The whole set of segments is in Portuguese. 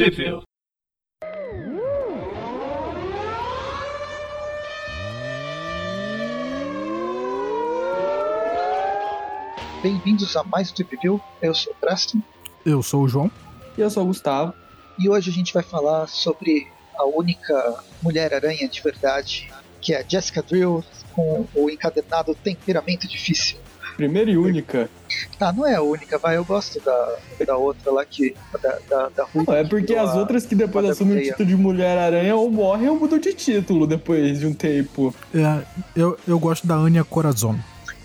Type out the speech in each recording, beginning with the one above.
Trivia. Bem-vindos a mais um Trip View. Eu sou o Preston Eu sou o João. E eu sou o Gustavo. e hoje a gente vai falar sobre a única Mulher-Aranha de verdade, que é a Jessica Drill, com o encadernado Temperamento Difícil. Primeira e única. Ah, não é a única, vai, eu gosto da, da outra lá que. da, da, da Ruiva Não, é que porque as a- outras que depois assumem o Teia. título de Mulher-Aranha ou morrem ou mudam de título depois de um tempo. É, eu, eu gosto da Anya Corazon.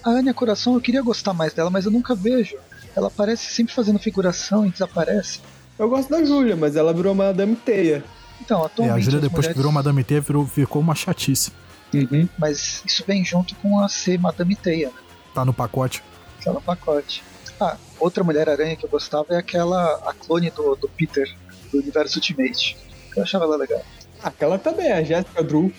A Anya Coração, eu queria gostar mais dela, mas eu nunca vejo. Ela aparece sempre fazendo figuração e desaparece. Eu gosto da Júlia, mas ela virou Madame Teia. Então, É, atualmente. a Júlia, depois mulheres- que virou Madame T, virou, ficou uma chatice. Uhum. Mas isso vem junto com a ser Madame Teia, né? Tá no pacote. Tá no pacote. Ah, outra Mulher-Aranha que eu gostava é aquela, a clone do, do Peter, do universo Ultimate. Eu achava ela legal. Aquela também, a Jessica Drew.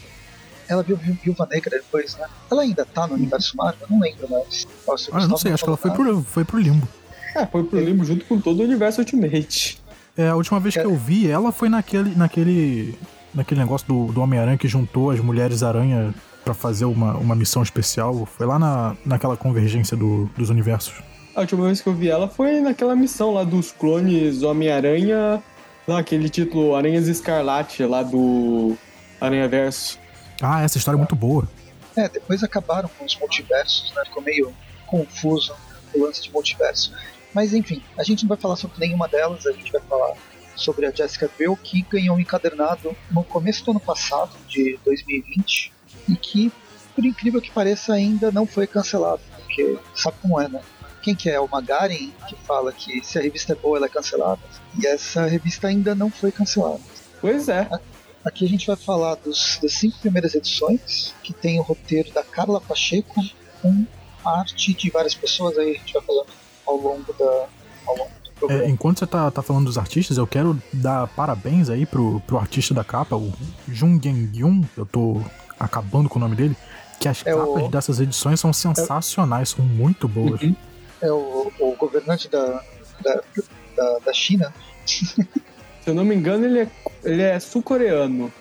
Ela viu Viu- Viúva Negra depois, né? Ela ainda tá no universo Marvel? Eu não lembro mais. Nossa, Ah, não sei, acho que ela foi pro, foi pro limbo. É, foi pro limbo junto com todo o universo Ultimate. É, a última vez que eu vi ela foi naquele, naquele, naquele negócio do, do Homem-Aranha que juntou as Mulheres-Aranha pra fazer uma, uma missão especial. Foi lá na, naquela convergência do- dos universos. A última vez que eu vi ela foi naquela missão lá dos clones Homem-Aranha. Lá, aquele título Aranhas Escarlate lá do Aranha Verso. Ah, essa história é muito boa. É, depois acabaram com os multiversos, né? Ficou meio confuso o lance de multiverso. Mas enfim, a gente não vai falar sobre nenhuma delas, a gente vai falar sobre a Jessica Drill, que ganhou um encadernado no começo do ano passado, de 2020, e que, por incrível que pareça, ainda não foi cancelado, porque sabe como é, né? Quem que é? O Magaren, que fala que se a revista é boa, ela é cancelada. E essa revista ainda não foi cancelada. Pois é. Aqui a gente vai falar dos, das cinco primeiras edições, que tem o roteiro da Carla Pacheco, com arte de várias pessoas, aí a gente vai falando ao longo, da, ao longo do É, programa. enquanto você tá, tá falando dos artistas, eu quero dar parabéns aí pro, pro artista da capa, o Jung Yang-yun. Eu tô acabando com o nome dele. Que as É capas o- dessas edições são sensacionais, são muito boas. Uhum. É o, o governante da, da, da, da China. Se eu não me engano, ele é, ele é sul-coreano.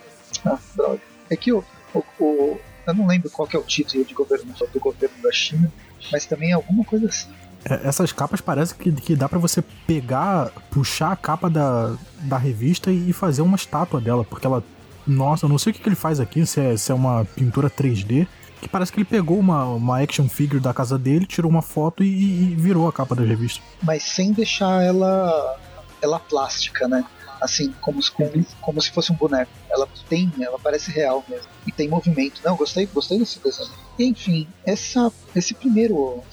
Ah, droga. É que o, o, o- Eu não lembro qual que é o título de governo do governo da China, mas também é alguma coisa assim. É, essas capas parece que, que dá pra você pegar, puxar a capa da, da revista e fazer uma estátua dela, porque ela. Nossa, eu não sei o que, que ele faz aqui, se é, se é uma pintura 3D, que parece que ele pegou uma, uma action figure da casa dele, tirou uma foto e, e virou a capa da revista. mas sem deixar ela ela plástica, né? Assim, como se, como, como se fosse um boneco. Ela tem, ela parece real mesmo. E tem movimento. Não, gostei, gostei desse desenho. E, enfim, essa, esse primeiro,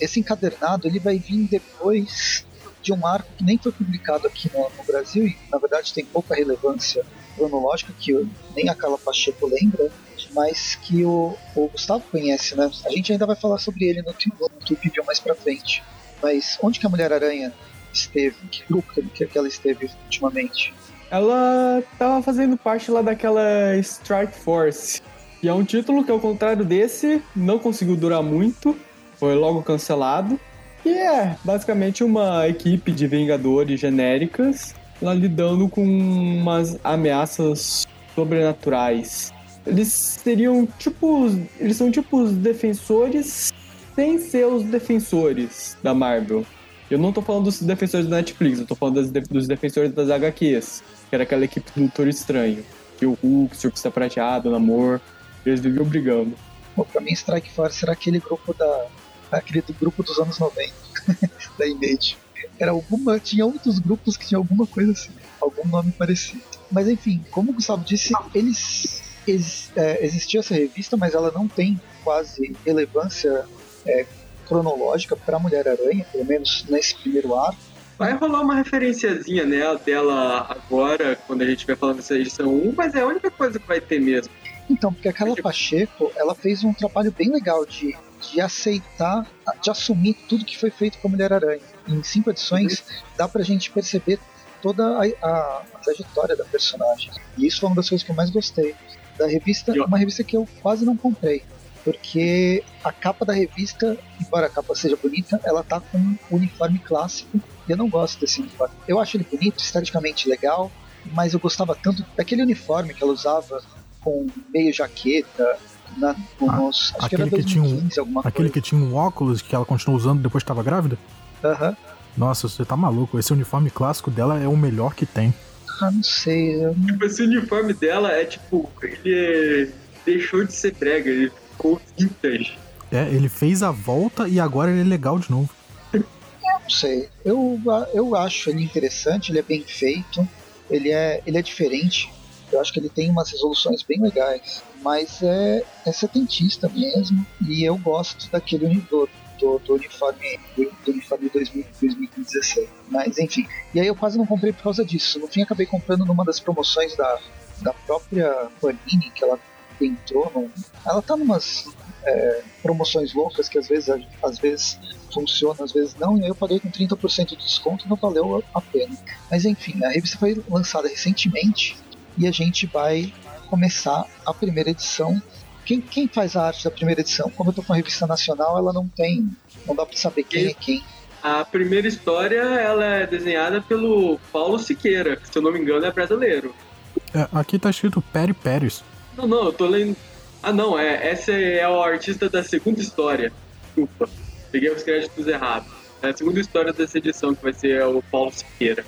esse encadernado, ele vai vir depois de um arco que nem foi publicado aqui no, no Brasil e, na verdade, tem pouca relevância cronológica, que nem a Carla Pacheco lembra, mas que o, o Gustavo conhece, né? A gente ainda vai falar sobre ele no, no mais pra frente. Mas onde que a Mulher-Aranha esteve? Que grupo que, que ela esteve ultimamente? Ela tava fazendo parte lá daquela Strike Force. E é um título que, ao contrário desse, não conseguiu durar muito. Foi logo cancelado. E é basicamente uma equipe de Vingadores genéricas lá lidando com umas ameaças sobrenaturais. Eles seriam tipo. Eles são tipo os defensores sem ser os defensores da Marvel. Eu não tô falando dos defensores da Netflix, eu tô falando dos defensores das HQs, que era aquela equipe do Doutor Estranho. Que o Hulk, o Surfista Prateado, o Namor, eles viviam brigando. Bom, pra mim, Strike Force era aquele grupo da. aquele do grupo dos anos 90, da Image. Era alguma. Tinha outros grupos que tinha alguma coisa assim, algum nome parecido. Mas enfim, como o Gustavo disse, eles. ex- é, existia essa revista, mas ela não tem quase relevância é, cronológica pra Mulher-Aranha, pelo menos nesse primeiro arco. Vai rolar uma referenciazinha né, dela agora, quando a gente vai falando dessa edição 1, mas é a única coisa que vai ter mesmo. Então, porque a Carla Pacheco, ela fez um trabalho bem legal de, de aceitar, de assumir tudo que foi feito com a Mulher-Aranha. Em cinco edições, dá pra gente perceber toda a, a- a trajetória da personagem. E isso foi uma das coisas que eu mais gostei. Da revista, uma revista que eu quase não comprei. Porque a capa da revista, embora a capa seja bonita, ela tá com um uniforme clássico. E eu não gosto desse uniforme. Eu acho ele bonito, esteticamente legal, mas eu gostava tanto daquele uniforme que ela usava com meio jaqueta, na, nos, acho que era aquele que tinha um, 2015, alguma aquele coisa. que tinha um óculos que ela continuou usando depois que estava grávida? Aham. Nossa, você tá maluco. Esse uniforme clássico dela é o melhor que tem. Ah, não sei. eu Tipo, esse uniforme dela é tipo, ele deixou de ser brega, ele ficou vintage. É, ele fez a volta e agora ele é legal de novo. não sei. Eu, eu acho ele interessante, ele é bem feito, ele é, ele é diferente. Eu acho que ele tem umas resoluções bem legais, mas é, é setentista mesmo. E eu gosto daquele uni- do, do, uniforme do, do uniforme 2000, 2016. Mas enfim. E aí eu quase não comprei por causa disso. No fim acabei comprando numa das promoções da, da própria Panini que ela entrou. Ela tá numas é, promoções loucas que às vezes, às vezes funciona, às vezes não, e aí eu paguei com 30% de desconto não valeu a pena. Mas enfim, a revista foi lançada recentemente e a gente vai começar a primeira edição. Quem, quem faz a arte da primeira edição? Como eu tô com a revista nacional, ela não tem. Não dá pra saber quem é quem. A primeira história ela é desenhada pelo Paulo Siqueira, que se eu não me engano é brasileiro. É, aqui tá escrito Peri Pérez. Não, não, eu tô lendo. Ah, não, é, essa é o artista da segunda história. Desculpa, peguei os créditos errados. É a segunda história dessa edição que vai ser o Paulo Siqueira.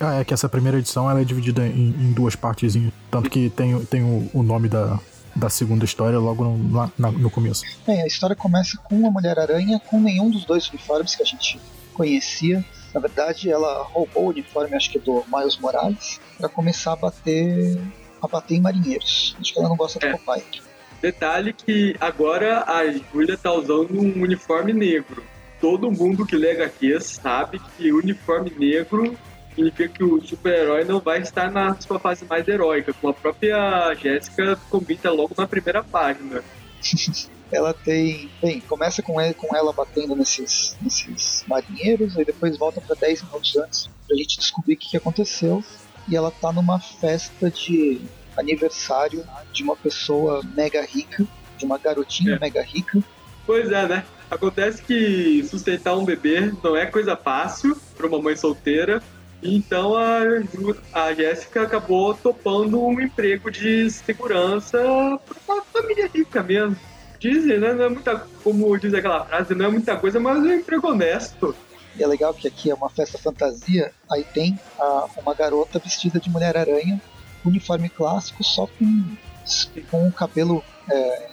Ah, é que essa primeira edição ela é dividida em, em duas partezinhas. Tanto que tem, tem o, o nome da, da segunda história logo no, lá na- no começo. Bem, a história começa com a Mulher-Aranha com nenhum dos dois uniformes que a gente conhecia. Na verdade, ela roubou o uniforme, acho que do Miles Morales, para começar a bater, a bater em marinheiros. Acho que ela não gosta do É. papai. Detalhe que agora a Julia tá usando um uniforme negro. Todo mundo que lê HQ sabe que uniforme negro significa que o super-herói não vai estar na sua fase mais heróica, como a própria Jéssica comenta logo na primeira página. Ela tem. Bem, começa com, ele, com ela batendo nesses, nesses marinheiros, aí depois volta para 10 minutos antes pra gente descobrir o que, que aconteceu. E ela tá numa festa de aniversário de uma pessoa mega rica, de uma garotinha É. mega rica. Pois é, né? Acontece que sustentar um bebê não é coisa fácil para uma mãe solteira. Então a, Ju- a Jéssica acabou topando um emprego de segurança para uma família rica mesmo. Dizem, né? Não é muita, como diz aquela frase, não é muita coisa, mas é um emprego honesto. E é legal que aqui é uma festa fantasia, aí tem a- uma garota vestida de Mulher-Aranha, uniforme clássico, só com, com o cabelo. É,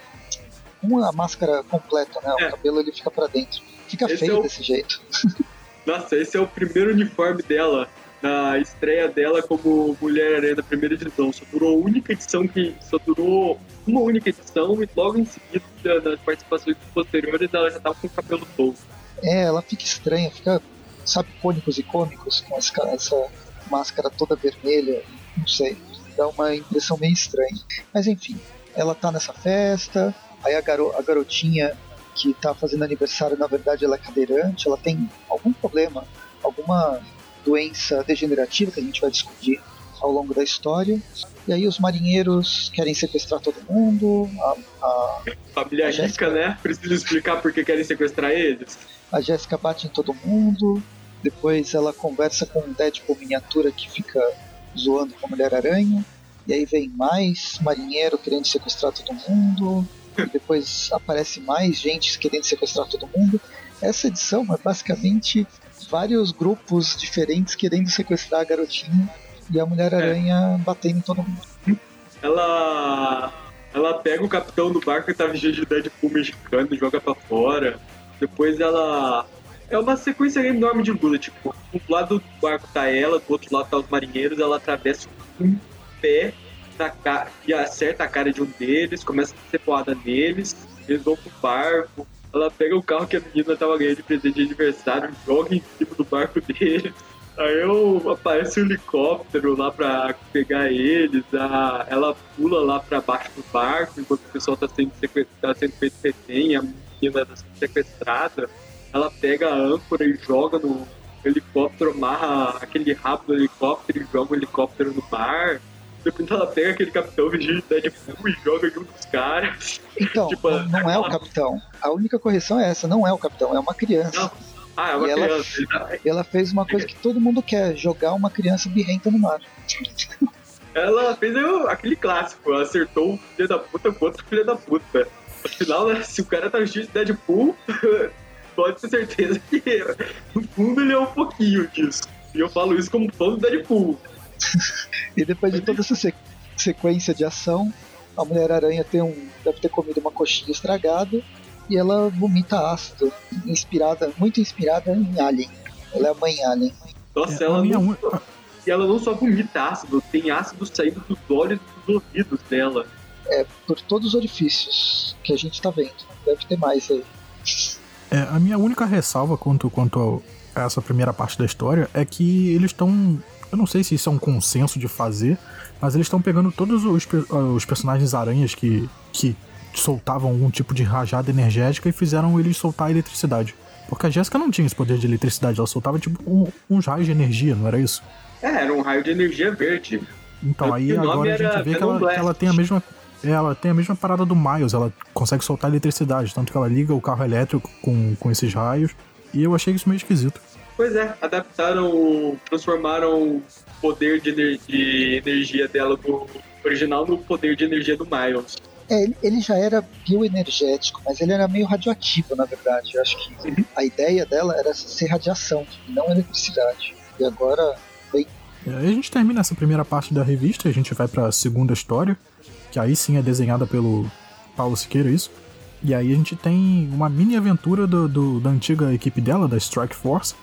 com a máscara completa, né? É. O cabelo ele fica pra dentro. Fica Esse feio é o- desse jeito. Nossa, esse é o primeiro uniforme dela, na estreia dela como Mulher-Aranha da primeira edição. Só durou a única edição que. Só durou uma única edição e logo em seguida, nas participações posteriores, ela já tava com o cabelo todo. É, ela fica estranha, fica, sabe, cônicos e cômicos, com essa, essa máscara toda vermelha, não sei, dá uma impressão meio estranha. Mas enfim, ela tá nessa festa, aí a, garo, a garotinha que tá fazendo aniversário, na verdade, ela é cadeirante, ela tem algum problema, alguma doença degenerativa que a gente vai descobrir ao longo da história. E aí os marinheiros querem sequestrar todo mundo, a, a Família A rica, né? Precisa explicar por que querem sequestrar eles. A Jéssica bate em todo mundo, depois ela conversa com um Deadpool miniatura que fica zoando com a Mulher-Aranha, e aí vem mais marinheiro querendo sequestrar todo mundo, e depois aparece mais gente querendo sequestrar todo mundo. Essa edição é basicamente vários grupos diferentes querendo sequestrar a garotinha e a Mulher-Aranha batendo em todo mundo. Ela. Ela pega o capitão do barco que tá vestido de Deadpool mexicano e joga pra fora. Depois ela. É uma sequência enorme de luta, tipo, do lado do barco tá ela, do outro lado tá os marinheiros, ela atravessa um pé na ca... e acerta a cara de um deles, começa a ser porrada neles, eles vão pro barco, ela pega o carro que a menina tava ganhando de presente de aniversário, joga em cima do barco deles. Aí eu, aparece um helicóptero lá pra pegar eles, a, ela pula lá pra baixo do barco enquanto o pessoal tá sendo, tá sendo feito refém, a menina tá sendo sequestrada. Ela pega a âncora e joga no helicóptero, amarra aquele rabo do helicóptero e joga o helicóptero no mar. Depois ela pega aquele capitão vestido de Deadpool e joga em um dos caras. Então, Tipo, não, não é o capitão. A única correção é essa, não é o capitão, é uma criança. Não. Ah, é uma E ela- criança. ele tá- E ela fez uma coisa que todo mundo quer: jogar uma criança birrenta no mar. Ela fez o- aquele clássico, ela acertou um filho da puta com outro filho da puta. Afinal, né, se o cara tá vestido de Deadpool, pode ter certeza que no fundo ele é um pouquinho disso. E eu falo isso como fã do Deadpool. E depois de toda essa se- sequência de ação, a Mulher-Aranha tem um, deve ter comido uma coxinha estragada e ela vomita ácido, inspirada, muito inspirada em Alien. Ela é a mãe Alien. Nossa, É, ela, não, e ela não só vomita ácido, tem ácido saindo dos olhos e dos ouvidos dela. Por todos os orifícios que a gente tá vendo. Deve ter mais aí. É, a minha única ressalva quanto, quanto a essa primeira parte da história é que eles estão. Eu não sei se isso é um consenso de fazer, mas eles estão pegando todos os, pe- os personagens aranhas que, que soltavam algum tipo de rajada energética e fizeram eles soltar eletricidade. Porque a Jéssica não tinha esse poder de eletricidade, ela soltava tipo um, uns raios de energia, não era isso? É, era um raio de energia verde. Então aí agora a gente vê que ela, que ela tem a mesma. é, Ela tem a mesma parada do Miles, ela consegue soltar eletricidade, tanto que ela liga o carro elétrico com, com esses raios. E eu achei isso meio esquisito. Pois é, adaptaram, transformaram o poder de, ener- de energia dela do original no poder de energia do Miles. É, ele, já era bioenergético, mas ele era meio radioativo, na verdade. Eu acho que a ideia dela era ser radiação, não eletricidade. E agora, E aí a gente termina essa primeira parte da revista e a gente vai pra segunda história, que aí sim é desenhada pelo Paulo Siqueira, isso. E aí a gente tem uma mini aventura do, do- da antiga equipe dela, da Strike Force.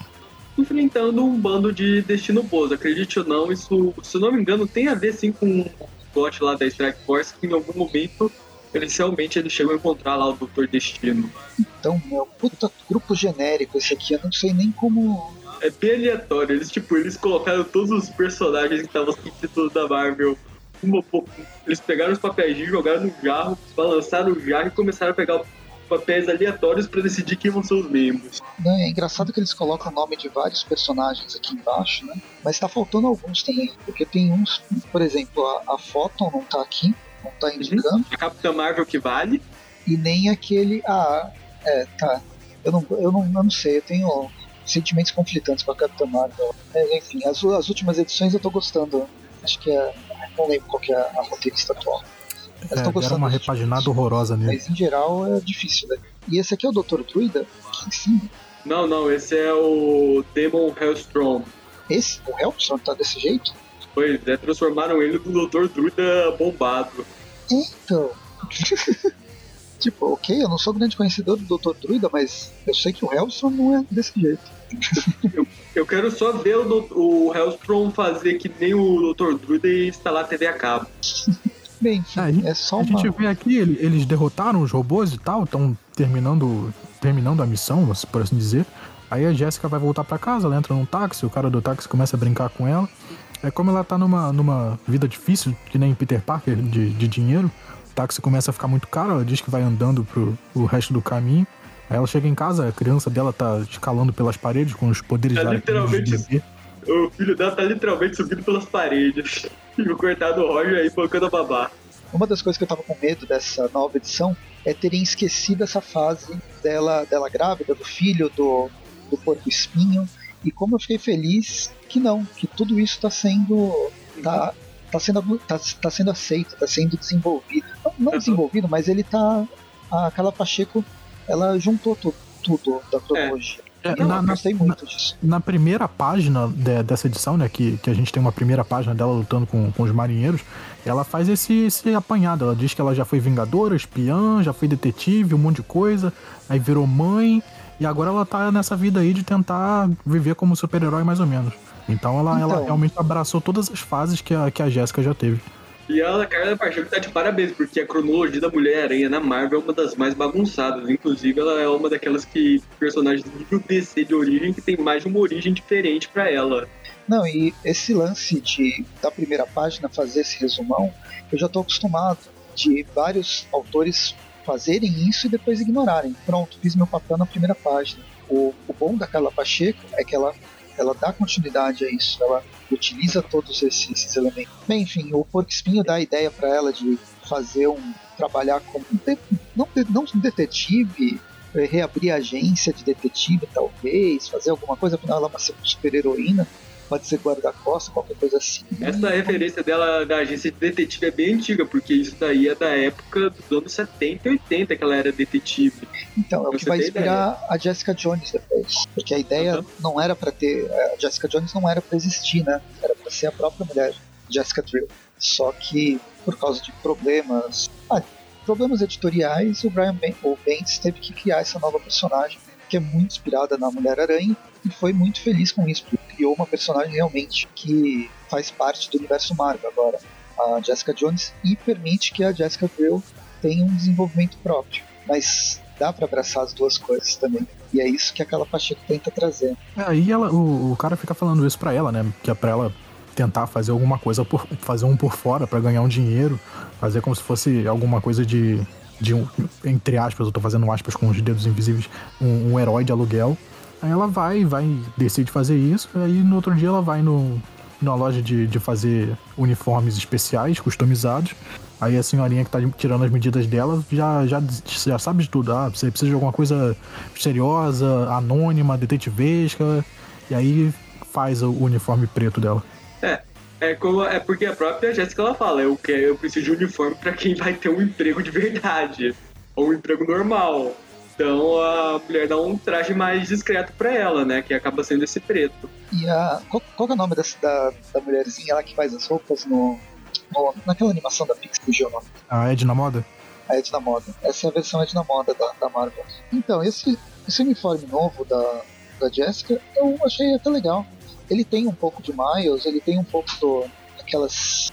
Enfrentando um bando de Destino Boas. Acredite ou não, isso, se eu não me engano, tem a ver sim com o plot lá da Strike Force, que em algum momento eles realmente eles chegam a encontrar lá o Doutor Destino. então, meu, puta grupo genérico esse aqui, eu não sei nem como. É bem aleatório. Eles, tipo, eles colocaram todos os personagens que estavam no título da Marvel. Uma, eles pegaram os papéis, jogaram no jarro, balançaram o jarro e começaram a pegar papéis aleatórios pra decidir quem vão ser os membros. Né? É engraçado que eles colocam o nome de vários personagens aqui embaixo, né? Mas tá faltando alguns também. Porque tem uns, por exemplo, a, a Photon não tá aqui, não tá indicando. A Capitã Marvel que vale. e nem aquele. Ah, é, tá. Eu não, eu não, eu não sei, eu tenho sentimentos conflitantes com a Capitã Marvel. Mas, enfim, as, as últimas edições eu tô gostando. Acho que é. Não lembro qual que é a roteirista atual. Mas É, deram gostando uma repaginada horrorosa nele. Mas em geral é difícil, né? E esse aqui é o Dr. Druida? Aqui em cima. Não, não, esse é o Demon Hellstrom. Esse, o Helpson, tá desse jeito? Pois é, transformaram ele no Dr. Druida bombado. Então. tipo, ok, eu não sou grande conhecedor do Dr. Druida, mas eu sei que o Helpson não é desse jeito. Eu quero só ver o, o Hellstrom fazer que nem o Dr. Druida e instalar a TV a cabo. Bem, enfim, É, a gente- é só A uma. gente vê aqui, ele- eles derrotaram os robôs e tal, estão terminando, terminando a missão, por assim dizer. Aí a Jéssica vai voltar pra casa, ela entra num táxi, o cara do táxi começa a brincar com ela. É como ela tá numa, numa vida difícil, que nem Peter Parker, de, de dinheiro. O táxi começa a ficar muito caro, ela diz que vai andando pro o resto do caminho. Aí ela chega em casa, a criança dela tá escalando pelas paredes com os poderes É da literalmente de bebê. O filho dela tá literalmente subindo pelas paredes. E o coitado Roger aí bancando a babá. Uma das coisas que eu tava com medo dessa nova edição é terem esquecido essa fase dela, dela grávida, do filho, do, do porco espinho. E como eu fiquei feliz que não, que tudo isso tá sendo. tá, tá sendo, tá, tá sendo aceito, tá sendo desenvolvido. Não, não Uhum. desenvolvido, mas ele tá. A Carla Pacheco, ela juntou tu, tudo da cronologia. É, eu na- na- gostei muito disso. na primeira página de- dessa edição, né, que, que a gente tem uma primeira página dela lutando com, com os marinheiros, ela faz esse, esse apanhado. Ela diz que ela já foi vingadora, espiã, já foi detetive, um monte de coisa, aí virou mãe, e agora ela tá nessa vida aí de tentar viver como super-herói mais ou menos. Então ela, ela Então. realmente abraçou todas as fases que a, que a Jéssica já teve. E ela, Carla Pacheco, tá de parabéns, porque a cronologia da Mulher-Aranha na Marvel é uma das mais bagunçadas. Inclusive, ela é uma daquelas que personagens nível DC de origem que tem mais de uma origem diferente pra ela. Não, e esse lance de da primeira página fazer esse resumão, eu já estou acostumado de vários autores fazerem isso e depois ignorarem. Pronto, fiz meu papel na primeira página. O, o bom da Carla Pacheco é que ela, ela dá continuidade a isso, ela utiliza todos esses, esses elementos. Bem, enfim, o Porco Espinho dá a ideia para ela de fazer um trabalhar como um de- não, não um detetive, reabrir a agência de detetive, talvez, fazer alguma coisa, afinal ela é uma super heroína, pode ser guarda-costas, qualquer coisa assim. Essa referência dela da agência de detetive é bem antiga, porque isso daí é da época dos anos 70 e 80 que ela era detetive. Então, é o que vai inspirar ideia. a Jessica Jones depois. Porque a ideia uhum. não era para ter. A Jessica Jones não era para existir, né? Era para ser a própria mulher, Jessica Drill. Só que, por causa de problemas. Ah, problemas editoriais, o Brian ben, o Bendis teve que criar essa nova personagem, que é muito inspirada na Mulher-Aranha, e foi muito feliz com isso, porque criou uma personagem realmente que faz parte do universo Marvel agora, a Jessica Jones, e permite que a Jessica Drill tenha um desenvolvimento próprio. Mas dá para abraçar as duas coisas também. E é isso que aquela Pacheco tenta trazer. Aí ela, o, o cara fica falando isso pra ela, né? Que é pra ela tentar fazer alguma coisa por fazer um por fora para ganhar um dinheiro, fazer como se fosse alguma coisa de de um, entre aspas, eu tô fazendo aspas com os dedos invisíveis, um, um herói de aluguel. Aí ela vai, vai, decide fazer isso, aí no outro dia ela vai no, numa loja de, de fazer uniformes especiais, customizados. Aí a senhorinha que tá tirando as medidas dela já, já, já sabe de tudo. Ah, você precisa de alguma coisa misteriosa, anônima, detetivesca. E aí faz o uniforme preto dela. É, é, como, é porque a própria Jéssica ela fala, eu, quero, eu preciso de uniforme para quem vai ter um emprego de verdade, ou um emprego normal. Então a mulher dá um traje mais discreto para ela, né? Que acaba sendo esse preto. E a. Qual, qual é o nome dessa, da, da mulherzinha lá que faz as roupas no. no naquela animação da Pixar do Geonome? A Edna Moda? A Edna Moda. Essa é a versão Edna Moda da, da Marvel. Então, esse, esse uniforme novo da, da Jessica eu achei até legal ele tem um pouco de Miles, ele tem um pouco do, aquelas,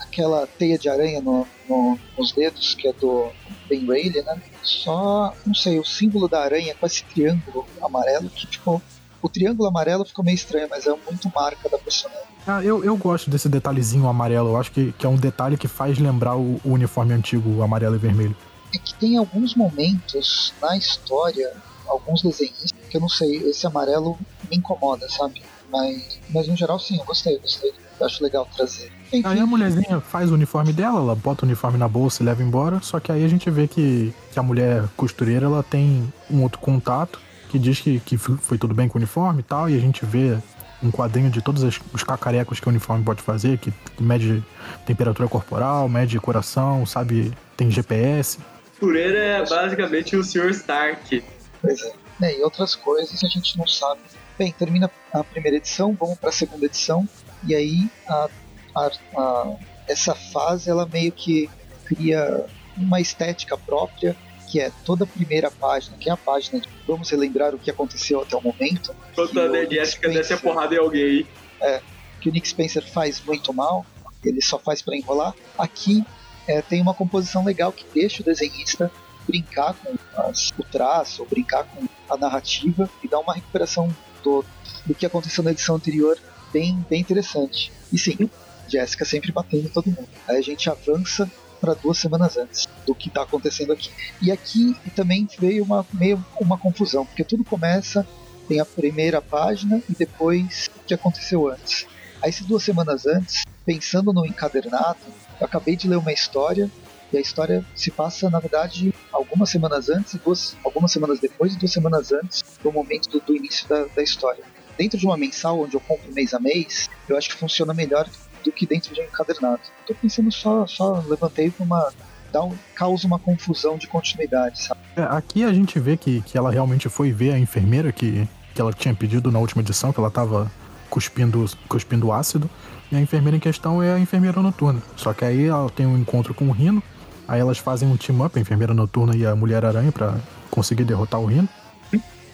aquela teia de aranha no, no, nos dedos, que é do Ben Rayleigh, né? Só, não sei, o símbolo da aranha com esse triângulo amarelo que ficou. O triângulo amarelo ficou meio estranho, mas é muito marca da personagem. Ah, eu, eu gosto desse detalhezinho amarelo. Eu acho que, que é um detalhe que faz lembrar o, o uniforme antigo, amarelo e vermelho. É que tem alguns momentos na história, alguns desenhos, que eu não sei, esse amarelo me incomoda, sabe? Mas, mas no geral, sim, eu gostei, gostei. Eu acho legal trazer. Enfim. Aí a mulherzinha faz o uniforme dela, ela bota o uniforme na bolsa e leva embora. Só que aí a gente vê que, que a mulher costureira ela tem um outro contato que diz que, que foi tudo bem com o uniforme e tal. E a gente vê um quadrinho de todos os cacarecos que o uniforme pode fazer, que mede temperatura corporal, mede coração, sabe, tem GPS. Costureira é basicamente o Sr. Stark. Pois é. é. E outras coisas a gente não sabe Bem, termina a primeira edição, vamos para a segunda edição, e aí a, a, a, essa fase ela meio que cria uma estética própria, que é toda a primeira página, que é a página de vamos relembrar o que aconteceu até o momento. Toda a Jessica desce a porrada em alguém. É, que o Nick Spencer faz muito mal, ele só faz para enrolar. Aqui é, tem uma composição legal que deixa o desenhista brincar com as, o traço, brincar com a narrativa e dar uma recuperação do, do que aconteceu na edição anterior bem, bem interessante. E sim, Jéssica sempre batendo todo mundo. Aí a gente avança para duas semanas antes do que está acontecendo aqui. E aqui também veio uma, meio uma confusão, porque tudo começa, tem a primeira página e depois o que aconteceu antes. Aí, se duas semanas antes, pensando no encadernado, eu acabei de ler uma história e a história se passa, na verdade, algumas semanas antes e duas, algumas semanas depois e duas semanas antes do momento do, do início da, da, história. Dentro de uma mensal, onde eu compro mês a mês, eu acho que funciona melhor do que dentro de um encadernado. Estou pensando só, só levantei para uma dá um, causa uma confusão de continuidade, sabe? É, aqui a gente vê que, que ela realmente foi ver a enfermeira que, que ela tinha pedido na última edição, que ela estava cuspindo, cuspindo ácido. E a enfermeira em questão é a enfermeira noturna. Só que aí ela tem um encontro com o Rino, Aí elas fazem um team-up, a enfermeira noturna e a Mulher-Aranha, para conseguir derrotar o Rino.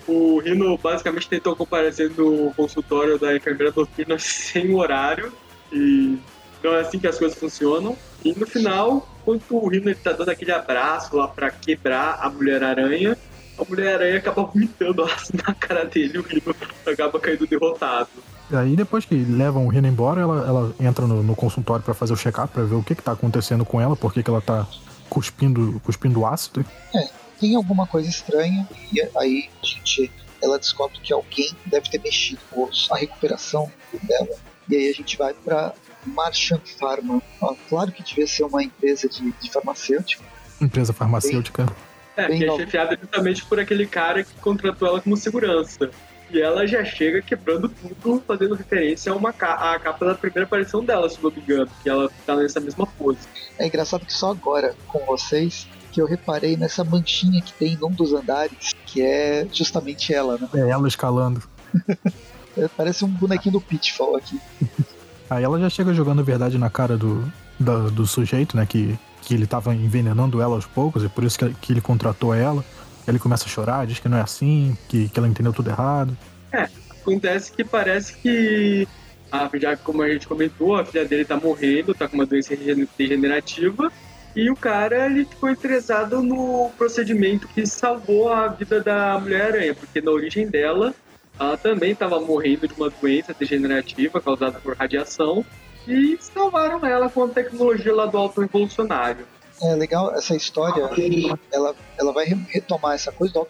O Rino basicamente tentou comparecer no consultório da enfermeira noturna sem horário. E então é assim que as coisas funcionam. E no final, quando o Rino está dando aquele abraço lá para quebrar a Mulher-Aranha, a Mulher-Aranha acaba vomitando na cara dele e o Rino acaba caindo derrotado. Aí depois que levam o Rino embora, ela, ela entra no, no consultório para fazer o check-up, pra ver o que que tá acontecendo com ela, por que que ela tá cuspindo, cuspindo ácido. É, tem alguma coisa estranha e aí a gente, ela descobre que alguém deve ter mexido com a recuperação dela. E aí a gente vai para Marchand Pharma. Ó, claro que devia ser uma empresa de, de farmacêutica. Empresa farmacêutica. É, Bem que é chefiada justamente por aquele cara que contratou ela como segurança. E ela já chega quebrando tudo, fazendo referência a uma ca- à capa da primeira aparição dela, se não me engano, que ela tá nessa mesma pose. É engraçado que só agora, com vocês, que eu reparei nessa manchinha que tem num dos andares, que é justamente ela, né? É ela escalando. É, Parece um bonequinho do Pitfall aqui. Aí ela já chega jogando verdade na cara do, da- do sujeito, né? Que, que ele tava envenenando ela aos poucos, e por isso que, que ele contratou ela. Ele começa a chorar, diz que não é assim, que, que ela entendeu tudo errado. Acontece que parece que, a, já como a gente comentou, a filha dele tá morrendo, tá com uma doença degenerativa, e o cara ele ficou interessado no procedimento que salvou a vida da Mulher-Aranha, porque na origem dela, ela também estava morrendo de uma doença degenerativa causada por radiação, e salvaram ela com a tecnologia lá do Alto Revolucionário. É legal essa história, ela, ela vai re- retomar essa coisa do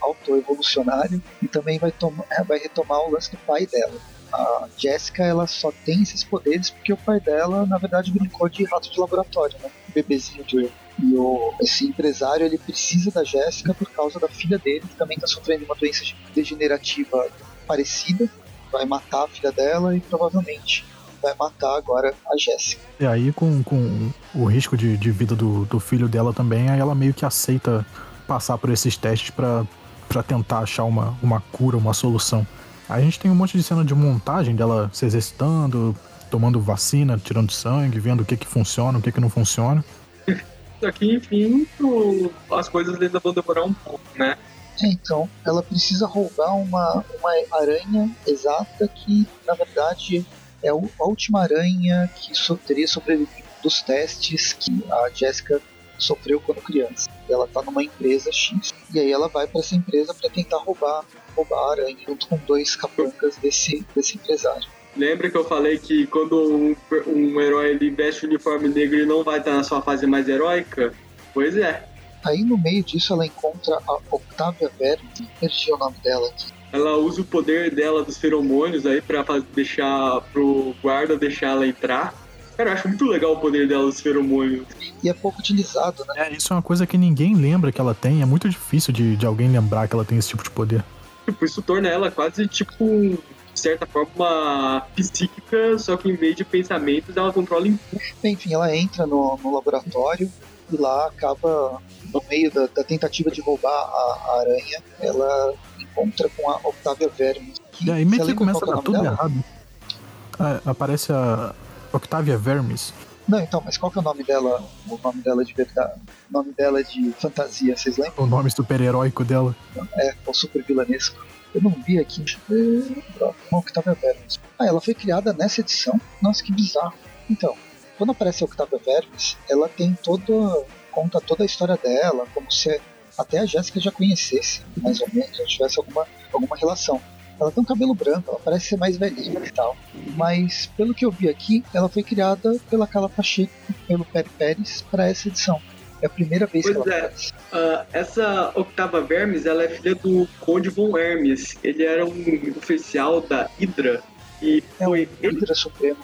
auto-evolucionário e também vai, toma- é, vai retomar o lance do pai dela. A Jessica, ela só tem esses poderes porque o pai dela, na verdade, brincou de rato de laboratório, né? Bebezinho de e o, esse empresário ele precisa da Jéssica por causa da filha dele, que também está sofrendo uma doença degenerativa parecida. Vai matar a filha dela e provavelmente vai matar agora a Jéssica. E aí, com, com o risco de, de vida do, do filho dela também, aí ela meio que aceita passar por esses testes pra pra tentar achar uma, uma cura, uma solução. Aí a gente tem um monte de cena de montagem dela se exercitando, tomando vacina, tirando sangue, vendo o que que funciona, o que que não funciona. Só que, enfim, as coisas ainda vão demorar um pouco, né? É, então, ela precisa roubar uma, uma aranha exata que, na verdade, é a última aranha que teria sobrevivido dos testes que a Jessica sofreu quando criança. Ela tá numa empresa X. E aí ela vai para essa empresa para tentar roubar, roubar a aranha junto com dois capangas desse, desse empresário. Lembra que eu falei que quando um, um herói ele veste o uniforme negro, ele não vai estar na sua fase mais heróica? Pois é. Aí no meio disso ela encontra a Octavia Verme, perdi o nome dela aqui. Ela usa o poder dela dos feromônios aí pra faz- deixar pro guarda deixar ela entrar. Cara, eu acho muito legal o poder dela dos feromônios. E é pouco utilizado, né? É, isso é uma coisa que ninguém lembra que ela tem, é muito difícil de, de alguém lembrar que ela tem esse tipo de poder. Tipo, isso torna ela quase tipo, de certa forma, uma psíquica, só que em vez de pensamentos, ela controla impulso. Enfim, ela entra no, no laboratório e lá acaba, no meio da, da tentativa de roubar a, a aranha, ela encontra com a Octavia Verme. E aí meio que começa a dar é tudo dela? errado. Ah, aparece a Octavia Vermis. Não, então, mas qual que é o nome dela? O nome dela de verdade? O nome dela de fantasia, vocês lembram? o nome super-heróico dela. É, o super vilanesco. Eu não vi aqui. Uma Octavia Vermes. Ah, ela foi criada nessa edição. Nossa, que bizarro. Então, quando aparece a Octavia Vermes, ela tem toda. conta toda a história dela, como se até a Jéssica já conhecesse, mais ou menos, já tivesse alguma, alguma relação. Ela tem um cabelo branco, ela parece ser mais velhinha e tal. Mas, pelo que eu vi aqui, ela foi criada pela Carla Pacheco, pelo Peri Pérez, para essa edição. É a primeira vez que Pois ela é. Ah, essa Octava Vermes, ela é filha do Conde Von Hermes. Ele era um oficial da Hydra. E É foi Hydra Supremo.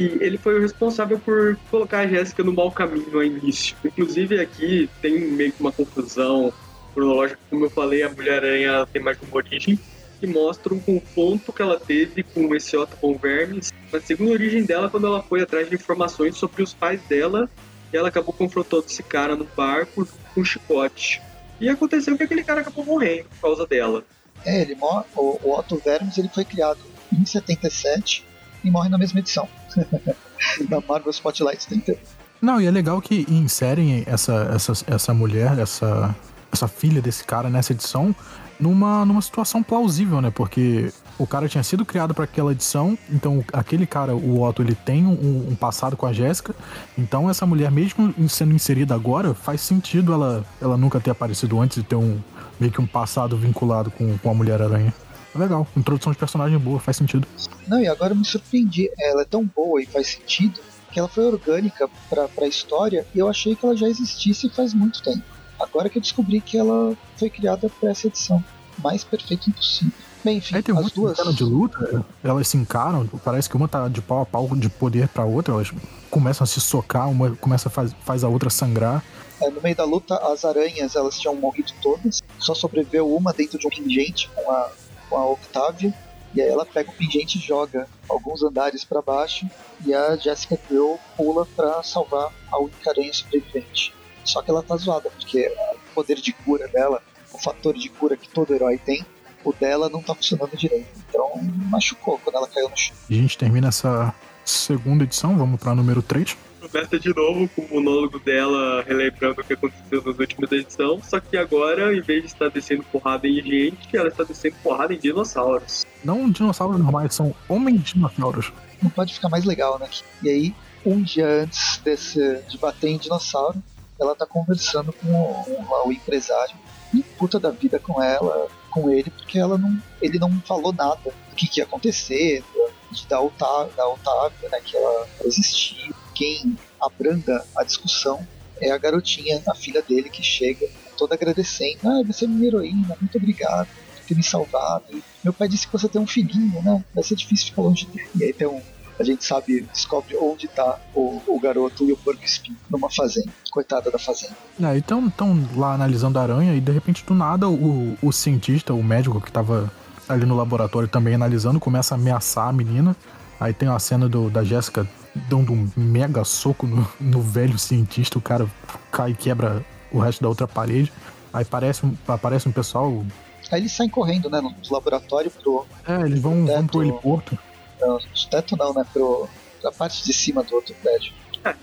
E ele foi o responsável por colocar a Jéssica no mau caminho no início. Inclusive aqui tem meio que uma confusão cronológica, como eu falei, a Mulher-Aranha tem mais uma origem, que mostra um confronto que ela teve com esse Otto Von Vermes na segunda origem dela, quando ela foi atrás de informações sobre os pais dela, e ela acabou confrontando esse cara no barco com um chicote. E aconteceu que aquele cara acabou morrendo por causa dela. É, ele o, o Otto Vermes ele foi criado em 77 e morre na mesma edição. da Marvel Spotlight 31. Não, e é legal que inserem essa, essa, essa mulher, essa, essa filha desse cara nessa edição numa, numa situação plausível, né? Porque o cara tinha sido criado para aquela edição, então aquele cara, o Otto, ele tem um, um passado com a Jéssica, então essa mulher, mesmo sendo inserida agora, faz sentido ela, ela nunca ter aparecido antes e ter um meio que um passado vinculado com, com a Mulher-Aranha. É legal, introdução de personagem boa, faz sentido. Não, e agora eu me surpreendi. Ela é tão boa e faz sentido que ela foi orgânica pra, pra história e eu achei que ela já existisse faz muito tempo. Agora que eu descobri que ela foi criada pra essa edição. Mais perfeito impossível. Bem, enfim, Aí tem as duas. cena de luta, elas se encaram, parece que uma tá de pau a pau de poder pra outra, elas começam a se socar, uma começa a faz, faz a outra sangrar. É, no meio da luta, as aranhas elas tinham morrido todas, só sobreviveu uma dentro de um pingente com a, com a Octavia. E aí ela pega o pingente e joga alguns andares para baixo e a Jessica Drill pula para salvar a única aranha sobrevivente. Só que ela tá zoada, porque o poder de cura dela, o fator de cura que todo herói tem, o dela não tá funcionando direito. Então machucou quando ela caiu no chão. A gente termina essa segunda edição, vamos pra número 3. Começa de novo com o monólogo dela relembrando o que aconteceu nas últimas edições, só que agora, em vez de estar descendo porrada em gente, ela está descendo porrada em dinossauros. Não dinossauros normais, são homens dinossauros. Não pode ficar mais legal, né? E aí, um dia antes desse, de bater em dinossauro, ela tá conversando com o, o empresário e puta da vida com ela, com ele, porque ela não, ele não falou nada do que, que ia acontecer, de, da, Otávia, da Otávia, né, que ela existia. Quem abranda a discussão é a garotinha, a filha dele, que chega toda agradecendo. Ah, você é minha heroína, muito obrigado por ter me salvado. Meu pai disse que você tem um filhinho, né? Vai ser difícil ficar longe dele. E aí tem um, a gente sabe, descobre onde tá o, o garoto e o porco espinho numa fazenda. Coitada da fazenda. É, então estão lá analisando a aranha e de repente do nada o, o cientista, o médico que tava ali no laboratório também analisando, começa a ameaçar a menina. Aí tem a cena do, da Jéssica dando um mega soco no, no velho cientista, o cara cai e quebra o resto da outra parede. Aí aparece, aparece um pessoal. Aí eles saem correndo, né, no laboratório pro. É, eles vão, pro vão pro teto. heliporto. Não, no teto não, né? Pro, pra parte de cima do outro prédio.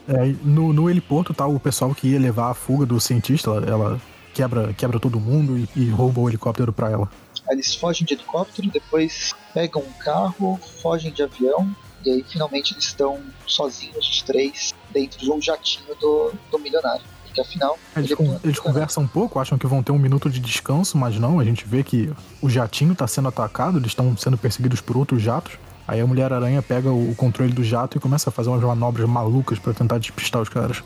É, no, no heliporto tá o pessoal que ia levar a fuga do cientista. Ela, ela quebra, quebra todo mundo e, e rouba o helicóptero pra ela. Aí eles fogem de helicóptero, depois pegam um carro, fogem de avião, e aí finalmente eles estão sozinhos, os três, dentro de um jatinho do, do milionário. Porque afinal. Eles, ele é eles conversam um pouco, acham que vão ter um minuto de descanso, mas não, a gente vê que o jatinho tá sendo atacado, eles estão sendo perseguidos por outros jatos. Aí a Mulher-Aranha pega o controle do jato e começa a fazer umas manobras malucas pra tentar despistar os caras.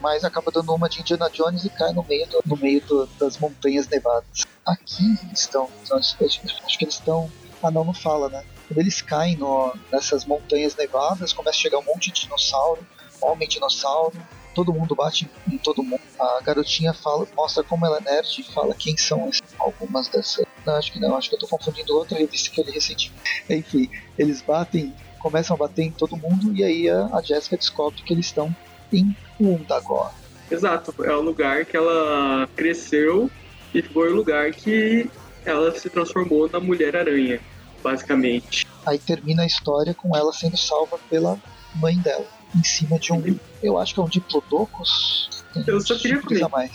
mas acaba dando uma de Indiana Jones e cai no meio, do- no meio do- das montanhas nevadas. Aqui eles estão, então, acho, acho- acho que eles estão. Ah, não, não fala, né? Quando eles caem no- nessas montanhas nevadas, começa a chegar um monte de dinossauro, homem dinossauro, todo mundo bate em todo mundo. A garotinha fala, mostra como ela é nerd e fala quem são esses- algumas dessas. Não, acho que não, acho que eu tô confundindo outra revista que ele recentemente. Enfim, eles batem, começam a bater em todo mundo e aí a, a Jessica descobre que eles estão em Undagor. Exato, é o lugar que ela cresceu e foi o lugar que ela se transformou na Mulher-Aranha, basicamente. Aí termina a história com ela sendo salva pela mãe dela, em cima de um. Eu acho que é um Diplodocus. Eu só queria.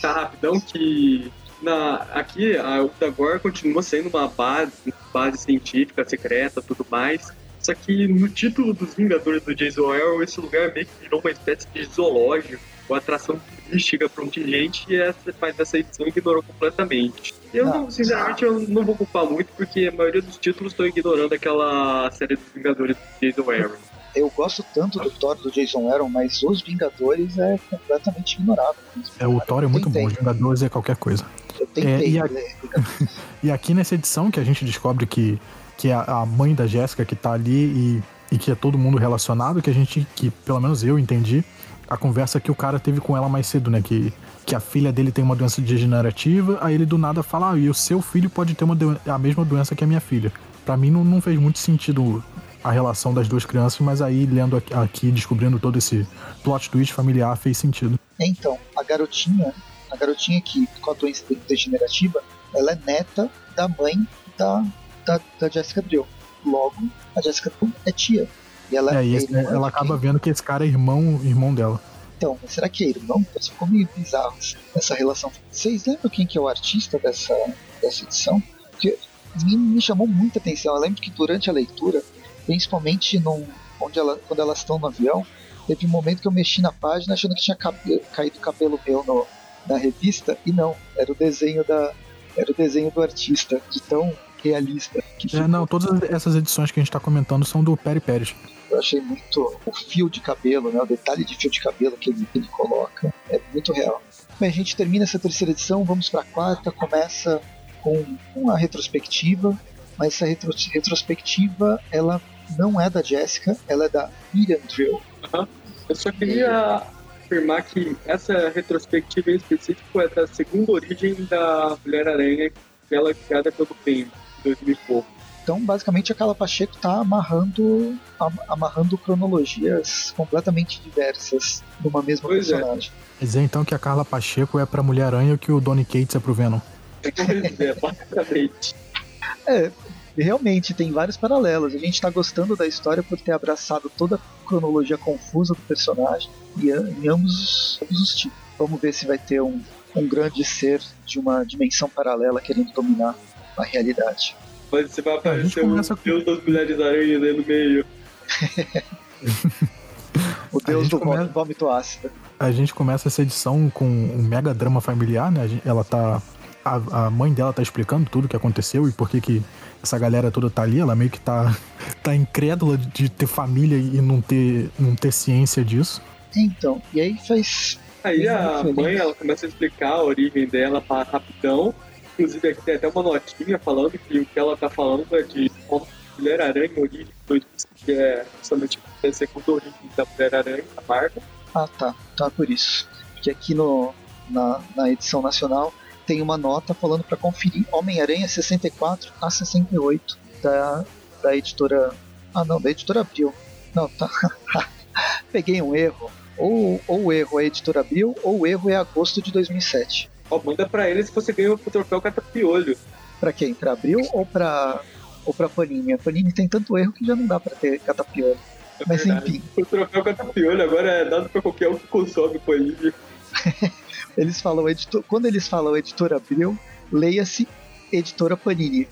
Tá rapidão que na, aqui a Utagor continua sendo uma base, base científica, secreta, tudo mais. Só que no título dos Vingadores do Jason Aaron, esse lugar meio que virou uma espécie de zoológico, uma atração turística para um monte de gente e essa, mas essa edição ignorou completamente. Eu, Não. sinceramente, eu não vou culpar muito porque a maioria dos títulos estão ignorando aquela série dos Vingadores do Jason Aaron. Eu gosto tanto do Thor do Jason Aaron, mas os Vingadores é completamente ignorado. É, o Thor é muito bom, os Vingadores é qualquer coisa. Eu tentei É, e a-. E aqui nessa edição que a gente descobre que, que é a, a mãe da Jéssica que tá ali e, e que é todo mundo relacionado, que a gente, que pelo menos eu entendi, a conversa que o cara teve com ela mais cedo, né? Que, que a filha dele tem uma doença degenerativa, aí ele do nada fala, ah, e o seu filho pode ter uma a mesma doença que a minha filha. Pra mim não, não fez muito sentido a relação das duas crianças, mas aí lendo aqui, descobrindo todo esse plot twist familiar, fez sentido. Então, a garotinha, a garotinha que com a doença de- degenerativa, ela é neta da mãe da, da, da Jessica Drill. Logo, a Jessica Drill é tia. E ela, É, e esse- irmã de ela acaba vendo que esse cara é irmão, irmão dela. Então, mas será que é irmão? Isso ficou meio bizarro essa relação. Vocês lembram quem que é o artista dessa, dessa edição? Porque me, me chamou muita atenção. Eu lembro que durante a leitura, principalmente num, onde ela, quando elas estão no avião, teve um momento que eu mexi na página achando que tinha cabe- caído cabelo meu no, na revista, e não, era o desenho da. Era o desenho do artista, de tão realista que É, não, todas essas edições que a gente tá comentando são do Peri Pérez. Eu achei muito o fio de cabelo, né? O detalhe de fio de cabelo que ele, que ele coloca. É muito real. Bem, a gente termina essa terceira edição, vamos para a quarta, começa com uma retrospectiva, mas essa retro- retrospectiva ela não é da Jessica, ela é da Miriam Drill. Eu só queria afirmar que essa retrospectiva em específico é da segunda origem da Mulher-Aranha, que ela é criada pelo em 2000 e pouco. Então, basicamente, a Carla Pacheco tá amarrando, am- amarrando cronologias completamente diversas numa mesma Pois é. personagem. Quer dizer então que a Carla Pacheco é pra Mulher-Aranha o que o Donny Cates é pro Venom. Pois é, basicamente. É, realmente tem vários paralelos. A gente tá gostando da história por ter abraçado toda a cronologia confusa do personagem e em ambos, ambos os tipos. Vamos ver se vai ter um, um grande ser de uma dimensão paralela querendo dominar a realidade. Mas você vai É, aparecer o começa com- Deus das Mulheres-Aranhas aí no meio. O deus do come- vômito ácido. A gente começa essa edição com um mega drama familiar, né? Ela tá. A, a mãe dela tá explicando tudo o que aconteceu e por que que essa galera toda tá ali. Ela meio que tá, tá incrédula de ter família e não ter, não ter ciência disso. Então, e aí faz. Aí a mãe ela começa a explicar a origem dela para rapidão. Inclusive aqui tem até uma notinha falando que o que ela tá falando é de como Mulher-Aranha, origem, que é justamente a segunda origem da Mulher-Aranha, a Marvel. Ah, tá. Tá por isso. Porque aqui no, na, na edição nacional tem uma nota falando para conferir Homem-Aranha 64 a 68 da, da editora. Ah, não, da editora Abril. Não, tá. Peguei um erro. Ou, ou o erro é editora Abril, ou o erro é agosto de 2007. Ó, manda pra ele se você ganha o troféu Catapiolho. Pra quem? Pra Abril ou pra, ou pra Panini? A Panini tem tanto erro que já não dá pra ter catapiolho. É Mas verdade. enfim, O troféu Catapiolho agora é dado pra qualquer um que consome Panini. eles falam editor, quando eles falam editora Abril, leia-se editora Panini.